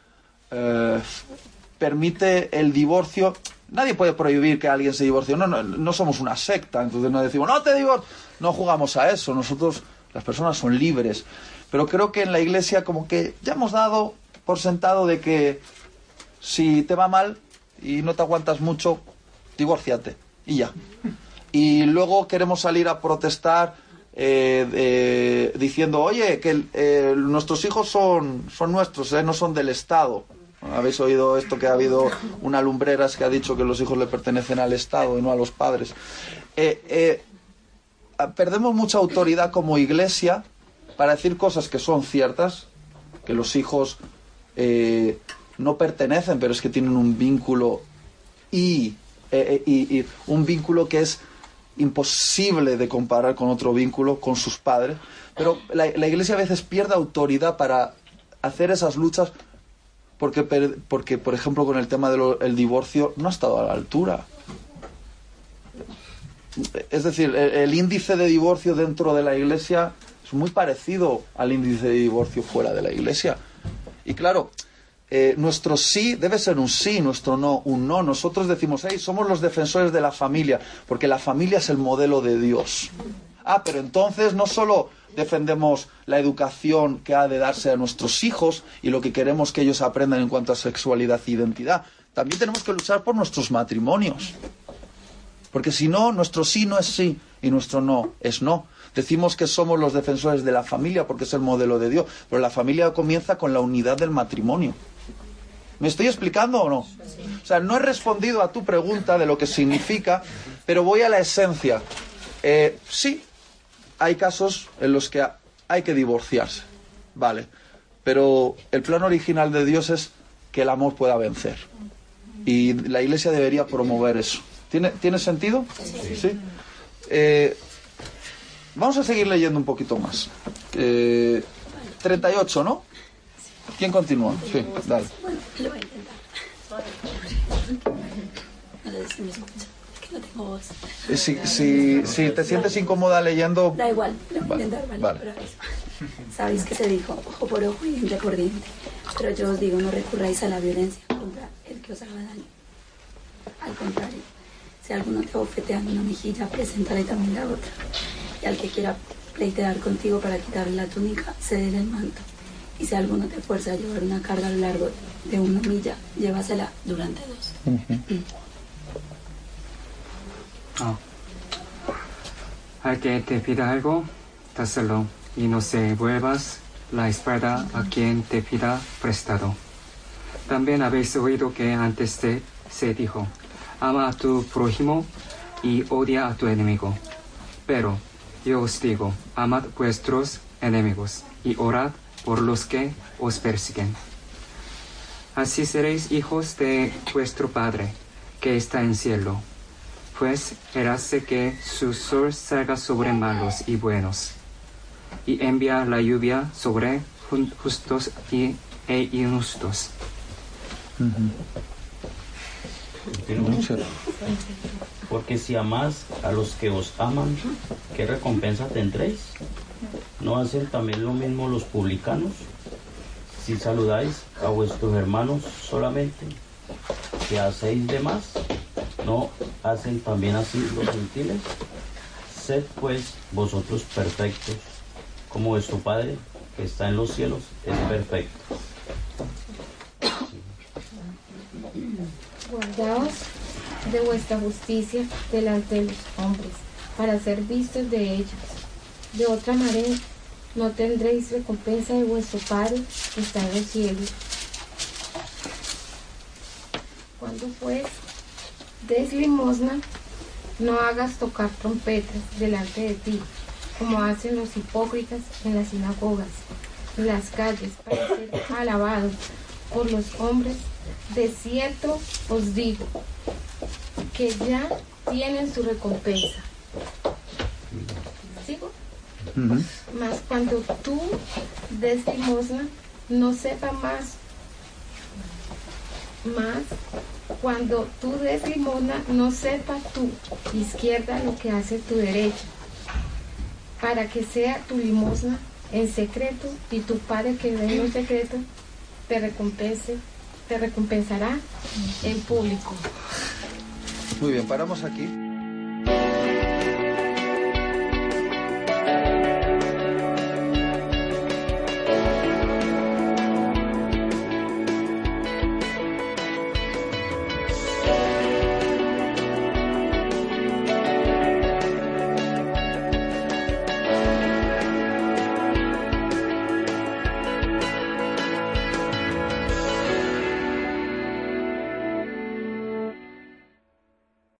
eh, permite el divorcio. Nadie puede prohibir que alguien se divorcie. No, no, no somos una secta, entonces no decimos, no te divorcio. No jugamos a eso. Nosotros, las personas son libres. Pero creo que en la Iglesia como que ya hemos dado por sentado de que si te va mal, y no te aguantas mucho, divórciate y ya. Y luego queremos salir a protestar eh, diciendo, oye, que eh, nuestros hijos son, son nuestros, no son del Estado. Habéis oído esto que ha habido una lumbreras que ha dicho que los hijos le pertenecen al Estado y no a los padres. perdemos mucha autoridad como iglesia para decir cosas que son ciertas, que los hijos no pertenecen, pero es que tienen un vínculo y, eh, eh, un vínculo que es imposible de comparar con otro vínculo, con sus padres. Pero la, iglesia a veces pierde autoridad para hacer esas luchas porque, porque por ejemplo, con el tema del divorcio no ha estado a la altura. Es decir, el, índice de divorcio dentro de la iglesia es muy parecido al índice de divorcio fuera de la iglesia. Y claro, eh, nuestro sí debe ser un sí, nuestro no un no. Nosotros decimos, hey, somos los defensores de la familia, porque la familia es el modelo de Dios. Ah, pero entonces no solo defendemos la educación que ha de darse a nuestros hijos y lo que queremos que ellos aprendan en cuanto a sexualidad e identidad, también tenemos que luchar por nuestros matrimonios. Porque si no, nuestro sí no es sí y nuestro no es no. Decimos que somos los defensores de la familia porque es el modelo de Dios, pero la familia comienza con la unidad del matrimonio. ¿Me estoy explicando o no? O sea, no he respondido a tu pregunta de lo que significa, pero voy a la esencia. Eh, sí, hay casos en los que hay que divorciarse, vale, pero el plan original de Dios es que el amor pueda vencer. Y la Iglesia debería promover eso. ¿Tiene, ¿tiene sentido? Sí. Eh, vamos a seguir leyendo un poquito más. 38, eh, ¿no? ¿Quién continúa? Sí, dale. Bueno, lo voy a intentar. No tengo voz. Si, si, si te sientes incómoda leyendo... Da igual, lo voy a intentar, vale. vale. Sabéis que se dijo ojo por ojo y diente por diente. Pero yo os digo, no recurráis a la violencia contra el que os haga daño. Al contrario, si alguno te ofeteando una mejilla, preséntale también la otra. Y al que quiera pleitear contigo para quitarle la túnica, cédele el manto y si alguno te fuerza a llevar una carga a lo largo de una milla, llévasela durante dos. Mm. Ah. Al que te pida algo, dáselo y no se vuelvas la espalda a quien te pida prestado. También habéis oído que antes se dijo, ama a tu prójimo y odia a tu enemigo. Pero yo os digo, amad vuestros enemigos y orad por los que os persiguen. Así seréis hijos de vuestro Padre, que está en cielo, pues hace que su sol salga sobre malos y buenos, y envía la lluvia sobre justos y, e injustos. Porque si amás a los que os aman, ¿qué recompensa tendréis? ¿No hacen también lo mismo los publicanos? Si saludáis a vuestros hermanos solamente, ¿qué hacéis de más? ¿No hacen también así los gentiles? Sed pues vosotros perfectos, como vuestro Padre que está en los cielos es perfecto. Guardaos de vuestra justicia delante de los hombres, para ser vistos de ellos. De otra manera, no tendréis recompensa de vuestro Padre que está en los cielos. Pues des limosna, no hagas tocar trompetas delante de ti, como hacen los hipócritas en las sinagogas, en las calles, para ser alabados por los hombres. De cierto os digo que ya tienen su recompensa. ¿Sigo? Mas cuando tú des limosna, no sepa más. Más cuando tú des limosna, no sepa tu izquierda lo que hace tu derecha, para que sea tu limosna en secreto y tu padre que ve en secreto te recompense, te recompensará en público. Muy bien, paramos aquí.